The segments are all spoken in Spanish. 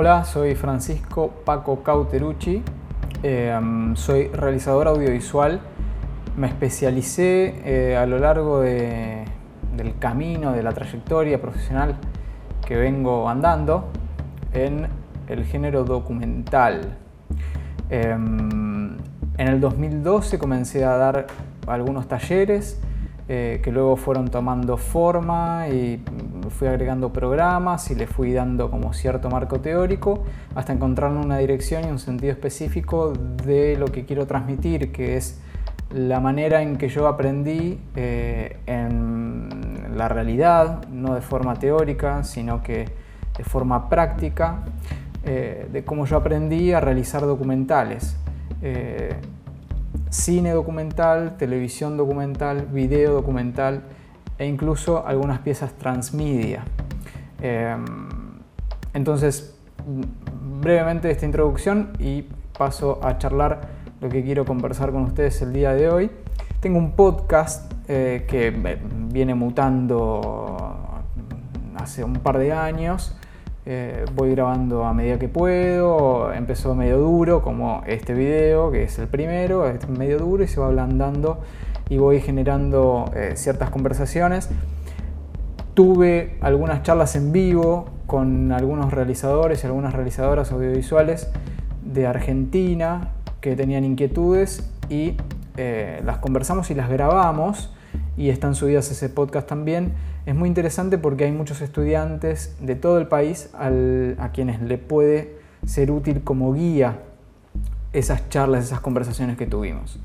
Hola, soy Francisco Paco Cauterucci, eh, soy realizador audiovisual. Me especialicé eh, a lo largo del camino, de la trayectoria profesional que vengo andando en el género documental. Em, en el 2012 comencé a dar algunos talleres eh, que luego fueron tomando forma y fui agregando programas y le fui dando como cierto marco teórico hasta encontrar una dirección y un sentido específico de lo que quiero transmitir, que es la manera en que yo aprendí eh, en la realidad, no de forma teórica, sino que de forma práctica, eh, de cómo yo aprendí a realizar documentales. Cine documental, televisión documental, video documental, e incluso algunas piezas transmedia. Em, entonces, brevemente esta introducción y paso a charlar lo que quiero conversar con ustedes el día de hoy. Tengo un podcast eh, que viene mutando hace un par de años. Eh, voy grabando a medida que puedo. Empezó medio duro, como este video, que es el primero, es medio duro y se va ablandando y voy generando eh, ciertas conversaciones. Tuve algunas charlas en vivo con algunos realizadores y algunas realizadoras audiovisuales de Argentina que tenían inquietudes y eh, las conversamos y las grabamos y están subidas ese podcast también. Es muy interesante porque hay muchos estudiantes de todo el país a quienes le puede ser útil como guía esas charlas, esas conversaciones que tuvimos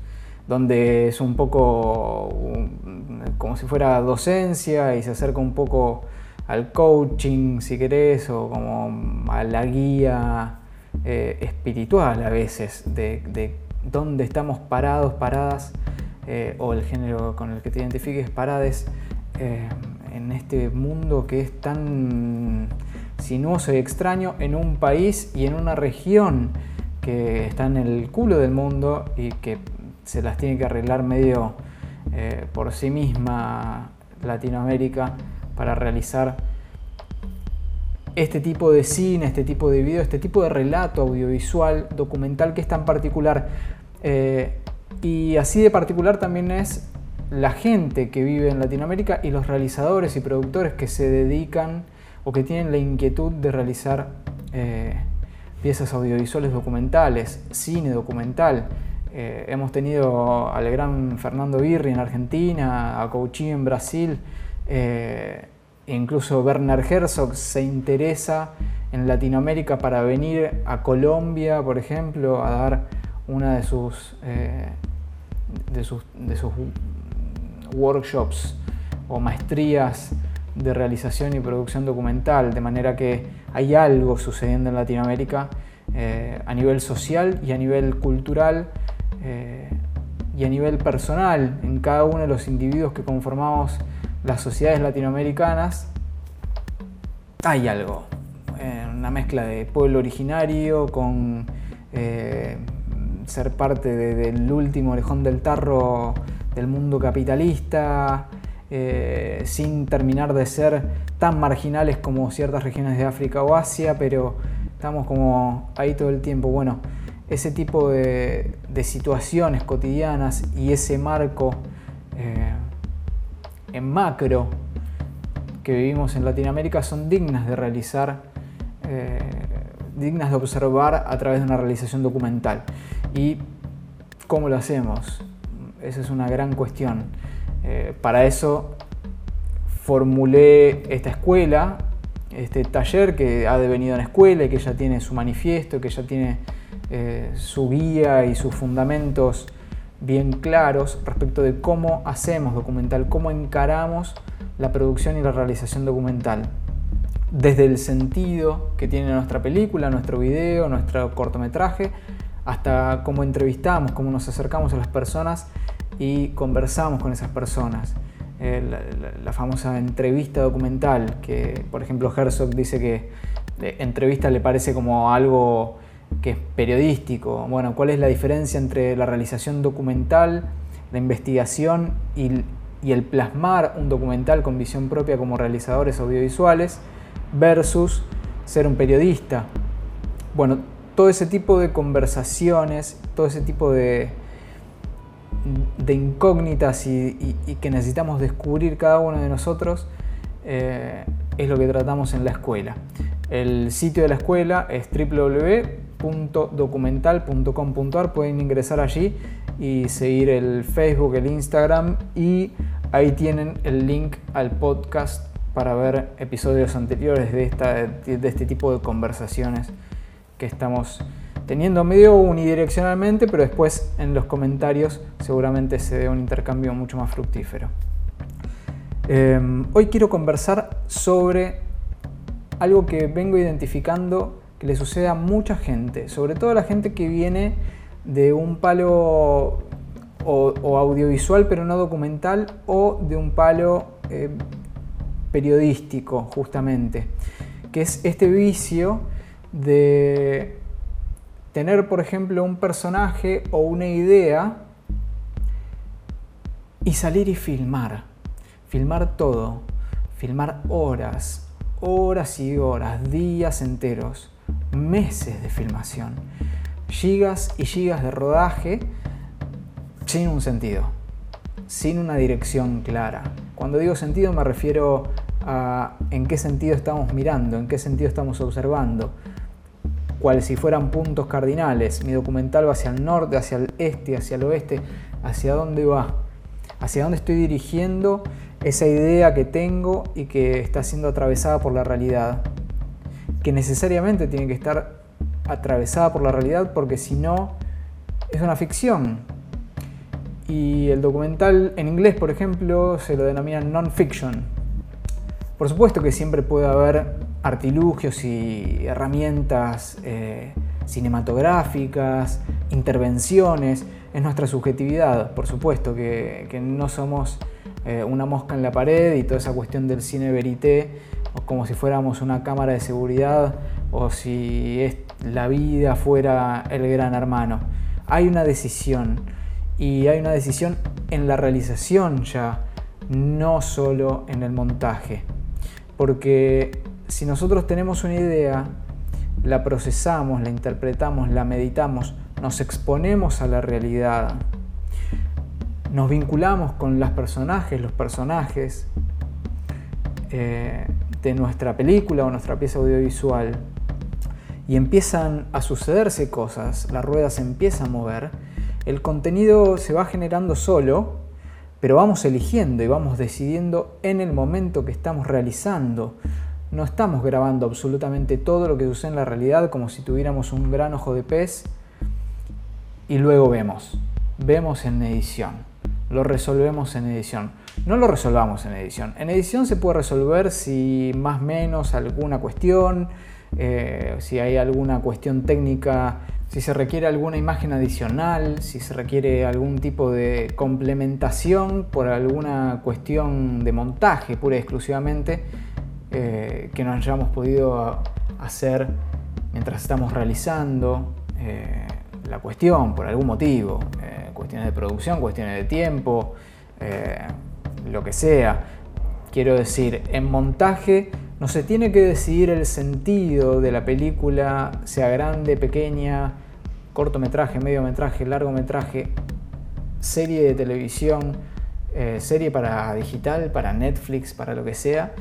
donde es un poco como si fuera docencia y se acerca un poco al coaching, si querés, o como a la guía eh, espiritual a veces, de, dónde estamos parados, paradas, eh, o el género con el que te identifiques, parades, eh, en este mundo que es tan sinuoso y extraño, en un país y en una región que está en el culo del mundo y que se las tiene que arreglar medio eh, por sí misma Latinoamérica para realizar este tipo de cine, este tipo de video, este tipo de relato audiovisual, documental que es tan particular. Y así de particular también es la gente que vive en Latinoamérica y los realizadores y productores que se dedican o que tienen la inquietud de realizar eh, piezas audiovisuales documentales, cine documental. Eh, hemos tenido al gran Fernando Birri en Argentina, a Couchy en Brasil, eh, incluso Werner Herzog se interesa en Latinoamérica para venir a Colombia, por ejemplo, a dar una de sus, eh, de sus, de sus workshops o maestrías de realización y producción documental, de manera que hay algo sucediendo en Latinoamérica a nivel social y a nivel cultural eh, y a nivel personal en cada uno de los individuos que conformamos las sociedades latinoamericanas, hay algo. Eh, una mezcla de pueblo originario con eh, ser parte del último orejón del tarro del mundo capitalista, sin terminar de ser tan marginales como ciertas regiones de África o Asia, pero estamos como ahí todo el tiempo. Bueno, ese tipo de, situaciones cotidianas y ese marco eh, en macro que vivimos en Latinoamérica son dignas de realizar, eh, dignas de observar a través de una realización documental. ¿Y cómo lo hacemos? Esa es una gran cuestión. Eh, para eso formulé esta escuela, este taller que ha devenido en escuela y que ya tiene su manifiesto, que ya tiene eh, su guía y sus fundamentos bien claros respecto de cómo hacemos documental, cómo encaramos la producción y la realización documental. Desde el sentido que tiene nuestra película, nuestro video, nuestro cortometraje, hasta cómo entrevistamos, cómo nos acercamos a las personas y conversamos con esas personas. Eh, la, famosa entrevista documental, que por ejemplo Herzog dice que eh, entrevista le parece como algo que es periodístico. Bueno, ¿cuál es la diferencia entre la realización documental, la investigación y, el plasmar un documental con visión propia como realizadores audiovisuales versus ser un periodista? bueno, todo ese tipo de conversaciones, todo ese tipo de, incógnitas y, que necesitamos descubrir cada uno de nosotros, eh, es lo que tratamos en la escuela. El sitio de la escuela es www.documental.com.ar, pueden ingresar allí y seguir el Facebook, el Instagram y ahí tienen el link al podcast para ver episodios anteriores de, esta, de este tipo de conversaciones que estamos teniendo medio unidireccionalmente, pero después en los comentarios seguramente se dé un intercambio mucho más fructífero. Em, hoy quiero conversar sobre algo que vengo identificando que le sucede a mucha gente, sobre todo a la gente que viene de un palo o, audiovisual pero no documental o de un palo eh, periodístico justamente, que es este vicio de tener, por ejemplo, un personaje o una idea y salir y filmar. Filmar todo. Filmar horas, horas y horas, días enteros, meses de filmación. Gigas y gigas de rodaje sin un sentido, sin una dirección clara. Cuando digo sentido me refiero en qué sentido estamos mirando, en qué sentido estamos observando, cual si fueran puntos cardinales. Mi documental va hacia el norte, hacia el este, hacia el oeste. ¿Hacia dónde va? ¿Hacia dónde estoy dirigiendo esa idea que tengo y que está siendo atravesada por la realidad? Que necesariamente tiene que estar atravesada por la realidad porque si no es una ficción. Y el documental en inglés, por ejemplo, se lo denomina non-fiction. Por supuesto que siempre puede haber artilugios y herramientas eh, cinematográficas, intervenciones, es nuestra subjetividad, por supuesto, que, no somos eh, una mosca en la pared y toda esa cuestión del cine verité, como si fuéramos una cámara de seguridad o si la vida fuera el gran hermano. Hay una decisión y hay una decisión en la realización ya, no solo en el montaje. Porque si nosotros tenemos una idea, la procesamos, la interpretamos, la meditamos, nos exponemos a la realidad, nos vinculamos con los personajes, los personajes eh, de nuestra película o nuestra pieza audiovisual, y empiezan a sucederse cosas, la rueda se empieza a mover, el contenido se va generando solo, pero vamos eligiendo y vamos decidiendo en el momento que estamos realizando no estamos grabando absolutamente todo lo que sucede en la realidad como si tuviéramos un gran ojo de pez y luego vemos. Vemos en edición. Lo resolvemos en edición. No lo resolvamos en edición. En edición se puede resolver si más o menos alguna cuestión, eh, si hay alguna cuestión técnica, si se requiere alguna imagen adicional, si se requiere algún tipo de complementación por alguna cuestión de montaje pura y exclusivamente eh, que nos hayamos podido hacer mientras estamos realizando eh, la cuestión por algún motivo, cuestiones de producción, cuestiones de tiempo, lo que sea. Quiero decir, en montaje no se tiene que decidir el sentido de la película, sea grande, pequeña, cortometraje, mediometraje, largometraje, serie de televisión, serie para digital, para Netflix, para lo que sea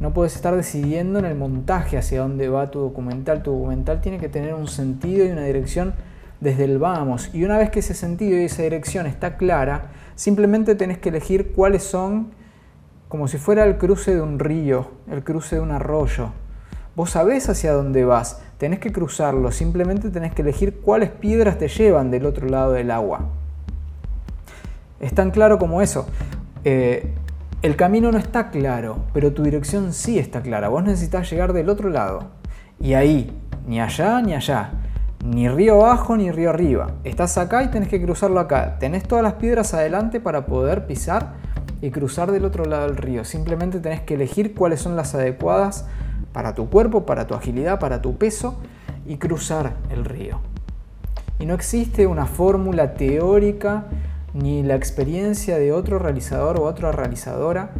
no puedes estar decidiendo en el montaje hacia dónde va tu documental. Tu documental tiene que tener un sentido y una dirección desde el vamos. Y una vez que ese sentido y esa dirección está clara, simplemente tenés que elegir cuáles son, como si fuera el cruce de un río, el cruce de un arroyo. Vos sabés hacia dónde vas, tenés que cruzarlo, simplemente tenés que elegir cuáles piedras te llevan del otro lado del agua. Es tan claro como eso. Eh, el camino no está claro, pero tu dirección sí está clara. Vos necesitas llegar del otro lado. Y ahí, ni allá ni allá. Ni río abajo ni río arriba. Estás acá y tenés que cruzarlo acá. Tenés todas las piedras adelante para poder pisar y cruzar del otro lado del río. Simplemente tenés que elegir cuáles son las adecuadas para tu cuerpo, para tu agilidad, para tu peso y cruzar el río. Y no existe una fórmula teórica ni la experiencia de otro realizador o otra realizadora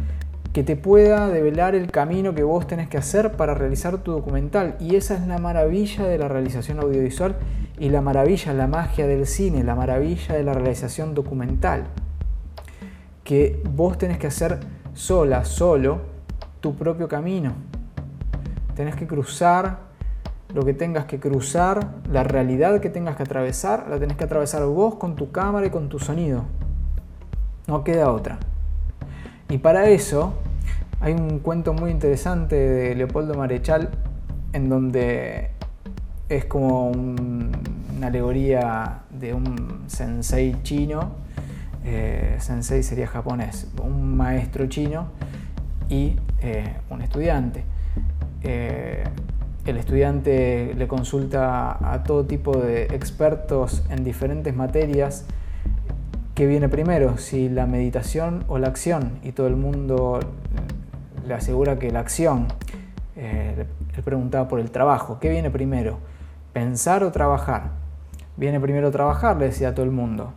que te pueda develar el camino que vos tenés que hacer para realizar tu documental. Y esa es la maravilla de la realización audiovisual y la maravilla, la magia del cine, la maravilla de la realización documental. Que vos tenés que hacer sola, solo, tu propio camino. Tenés que cruzar lo que tengas que cruzar, la realidad que tengas que atravesar, la tenés que atravesar vos con tu cámara y con tu sonido. No queda otra. Y para eso hay un cuento muy interesante de Leopoldo Marechal en donde es como una alegoría de un sensei chino, eh, sensei sería japonés, un maestro chino y eh, un estudiante. Eh, el estudiante le consulta a todo tipo de expertos en diferentes materias qué viene primero, si la meditación o la acción, y todo el mundo le asegura que la acción. Eh, le preguntaba por el trabajo, ¿qué viene primero? ¿Pensar o trabajar? Viene primero trabajar, le decía a todo el mundo.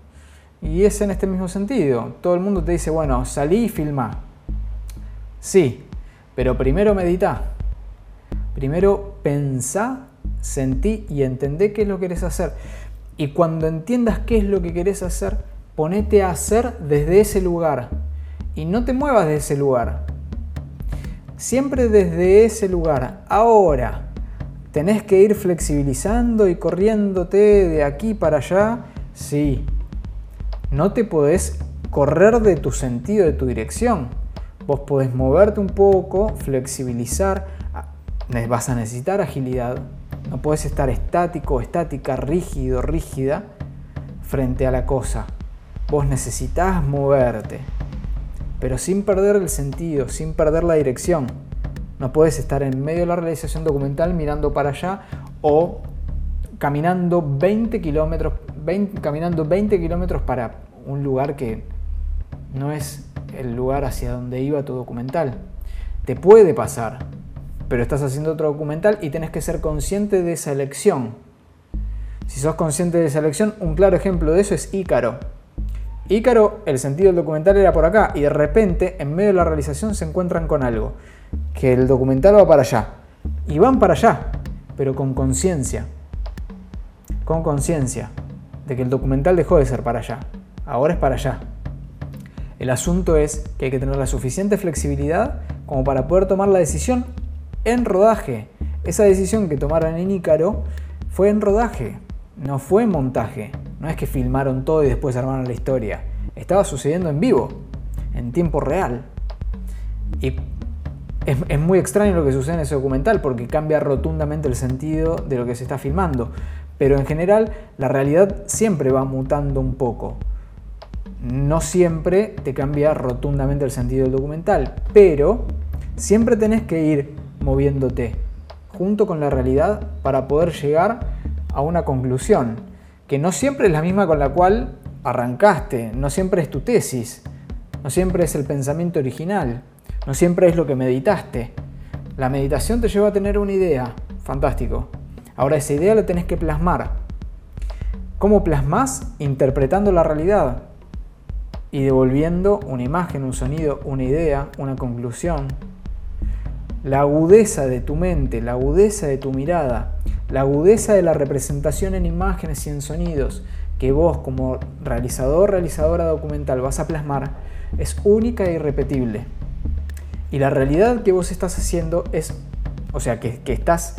Y es en este mismo sentido. Todo el mundo te dice, bueno, salí y filma. Sí, pero primero medita. Primero pensá, sentí y entendé qué es lo que querés hacer. Y cuando entiendas qué es lo que querés hacer, ponete a hacer desde ese lugar y no te muevas de ese lugar. Siempre desde ese lugar. Ahora, tenés que ir flexibilizando y corriéndote de aquí para allá. Sí, no te podés correr de tu sentido, de tu dirección. Vos podés moverte un poco, flexibilizar. Vas a necesitar agilidad. No puedes estar estático, estática, rígido, rígida frente a la cosa. Vos necesitas moverte, pero sin perder el sentido, sin perder la dirección. No puedes estar en medio de la realización documental mirando para allá o caminando 20 kilómetros, caminando 20 kilómetros para un lugar que no es el lugar hacia donde iba tu documental. Te puede pasar, pero estás haciendo otro documental y tienes que ser consciente de esa elección. Si sos consciente de esa elección, un claro ejemplo de eso es Ícaro. Ícaro, el sentido del documental era por acá y de repente en medio de la realización se encuentran con algo, que el documental va para allá. Y van para allá, pero con conciencia. Con conciencia de que el documental dejó de ser para allá. Ahora es para allá. El asunto es que hay que tener la suficiente flexibilidad como para poder tomar la decisión en rodaje. Esa decisión que tomaron en Ícaro fue en rodaje, no fue en montaje. No es que filmaron todo y después armaron la historia. Estaba sucediendo en vivo, en tiempo real. Y es, muy extraño lo que sucede en ese documental porque cambia rotundamente el sentido de lo que se está filmando. Pero en general la realidad siempre va mutando un poco. No siempre te cambia rotundamente el sentido del documental, pero siempre tenés que ir moviéndote junto con la realidad para poder llegar a una conclusión que no siempre es la misma con la cual arrancaste, no siempre es tu tesis, no siempre es el pensamiento original, no siempre es lo que meditaste. La meditación te lleva a tener una idea, fantástico. Ahora esa idea la tenés que plasmar. ¿Cómo plasmas? Interpretando la realidad y devolviendo una imagen, un sonido, una idea, una conclusión. La agudeza de tu mente, la agudeza de tu mirada, la agudeza de la representación en imágenes y en sonidos que vos como realizador, realizadora documental vas a plasmar es única e irrepetible. Y la realidad que vos estás haciendo es, o sea, que, que estás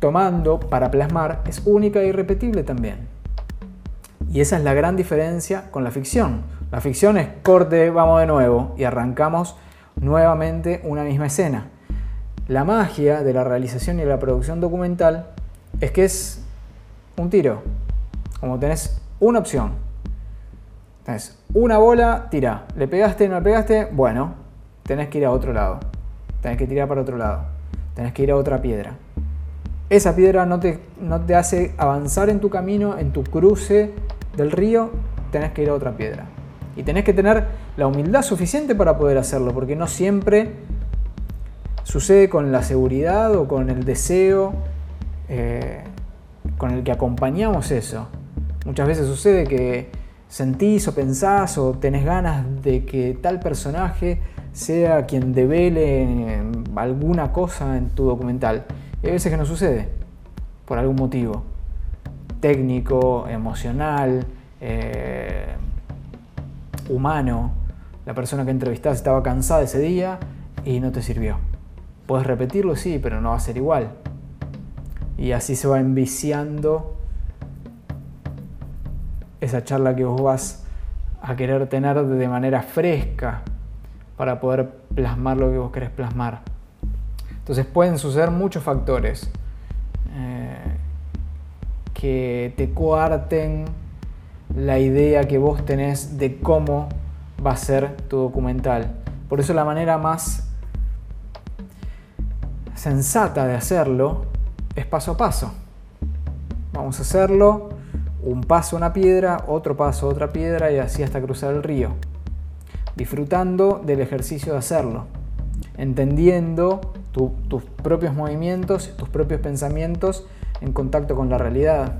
tomando para plasmar es única e irrepetible también. Y esa es la gran diferencia con la ficción. La ficción es corte, vamos de nuevo y arrancamos nuevamente una misma escena. La magia de la realización y la producción documental es que es un tiro. Como tenés una opción. Tenés una bola, tira. Le pegaste, no le pegaste, bueno, tenés que ir a otro lado. Tenés que tirar para otro lado. Tenés que ir a otra piedra. Esa piedra no te, no te hace avanzar en tu camino, en tu cruce del río, tenés que ir a otra piedra. Y tenés que tener la humildad suficiente para poder hacerlo, porque no siempre Sucede con la seguridad o con el deseo eh, con el que acompañamos eso. Muchas veces sucede que sentís o pensás o tenés ganas de que tal personaje sea quien devele alguna cosa en tu documental. Y hay veces que no sucede, por algún motivo, técnico, emocional, eh, humano. La persona que entrevistaste estaba cansada ese día y no te sirvió. Puedes repetirlo, sí, pero no va a ser igual. Y así se va enviciando esa charla que vos vas a querer tener de manera fresca para poder plasmar lo que vos querés plasmar. Entonces pueden suceder muchos factores eh, que te coarten la idea que vos tenés de cómo va a ser tu documental. Por eso la manera más sensata de hacerlo es paso a paso. Vamos a hacerlo un paso una piedra, otro paso otra piedra y así hasta cruzar el río. Disfrutando del ejercicio de hacerlo, entendiendo tus propios movimientos, tus propios pensamientos en contacto con la realidad.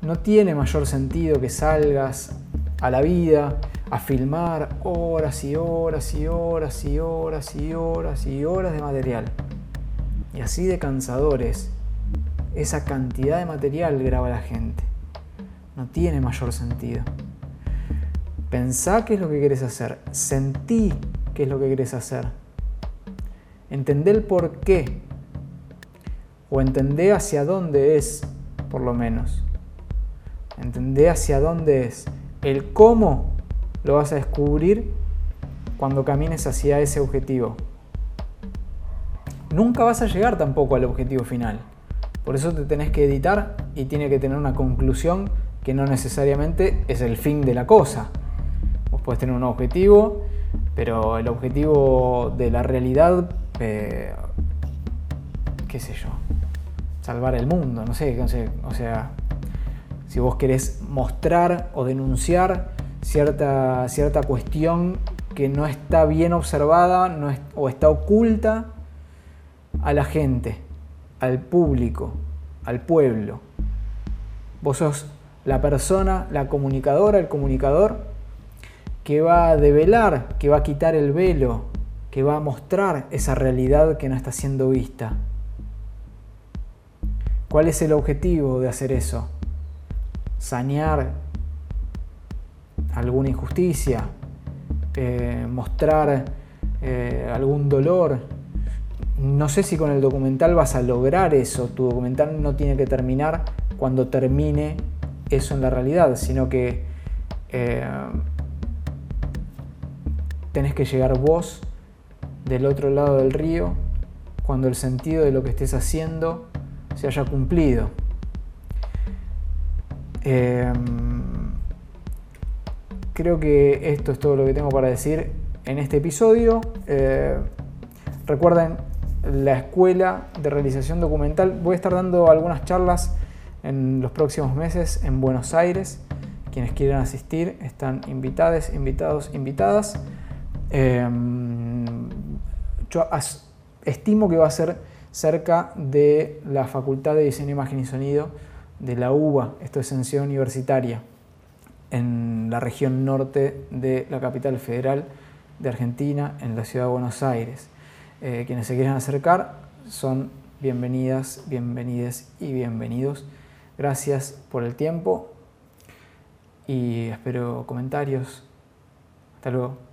No tiene mayor sentido que salgas a la vida a filmar horas y horas y horas y horas y horas y horas de material. Y así de cansadores esa cantidad de material graba la gente. No tiene mayor sentido. Pensá qué es lo que querés hacer. Sentí qué es lo que querés hacer. Entendé el por qué. O entendé hacia dónde es, por lo menos. Entendé hacia dónde es. El cómo lo vas a descubrir cuando camines hacia ese objetivo. Nunca vas a llegar tampoco al objetivo final. Por eso te tenés que editar y tiene que tener una conclusión que no necesariamente es el fin de la cosa. Vos podés tener un objetivo, pero el objetivo de la realidad, eh, qué sé yo, salvar el mundo, no sé, o sea, si vos querés mostrar o denunciar cierta, cierta cuestión que no está bien observada o está oculta a la gente al público, al pueblo. Vos sos la persona, la comunicadora, el comunicador que va a develar, que va a quitar el velo, que va a mostrar esa realidad que no está siendo vista. ¿Cuál es el objetivo de hacer eso? Sanear alguna injusticia, eh, mostrar eh, algún dolor, no sé si con el documental vas a lograr eso. Tu documental no tiene que terminar cuando termine eso en la realidad, sino que eh, tenés que llegar vos del otro lado del río cuando el sentido de lo que estés haciendo se haya cumplido. Em, creo que esto es todo lo que tengo para decir en este episodio. Eh, recuerden la Escuela de Realización Documental. Voy a estar dando algunas charlas en los próximos meses en Buenos Aires. Quienes quieran asistir están invitados, invitados, invitadas. Em, yo estimo que va a ser cerca de la Facultad de Diseño, Imagen y Sonido de la UBA, esto es Ciudad Universitaria, en la región norte de la capital federal de Argentina, en la ciudad de Buenos Aires. Eh, quienes se quieran acercar son bienvenidas, bienvenides y bienvenidos. Gracias por el tiempo y espero comentarios. Hasta luego.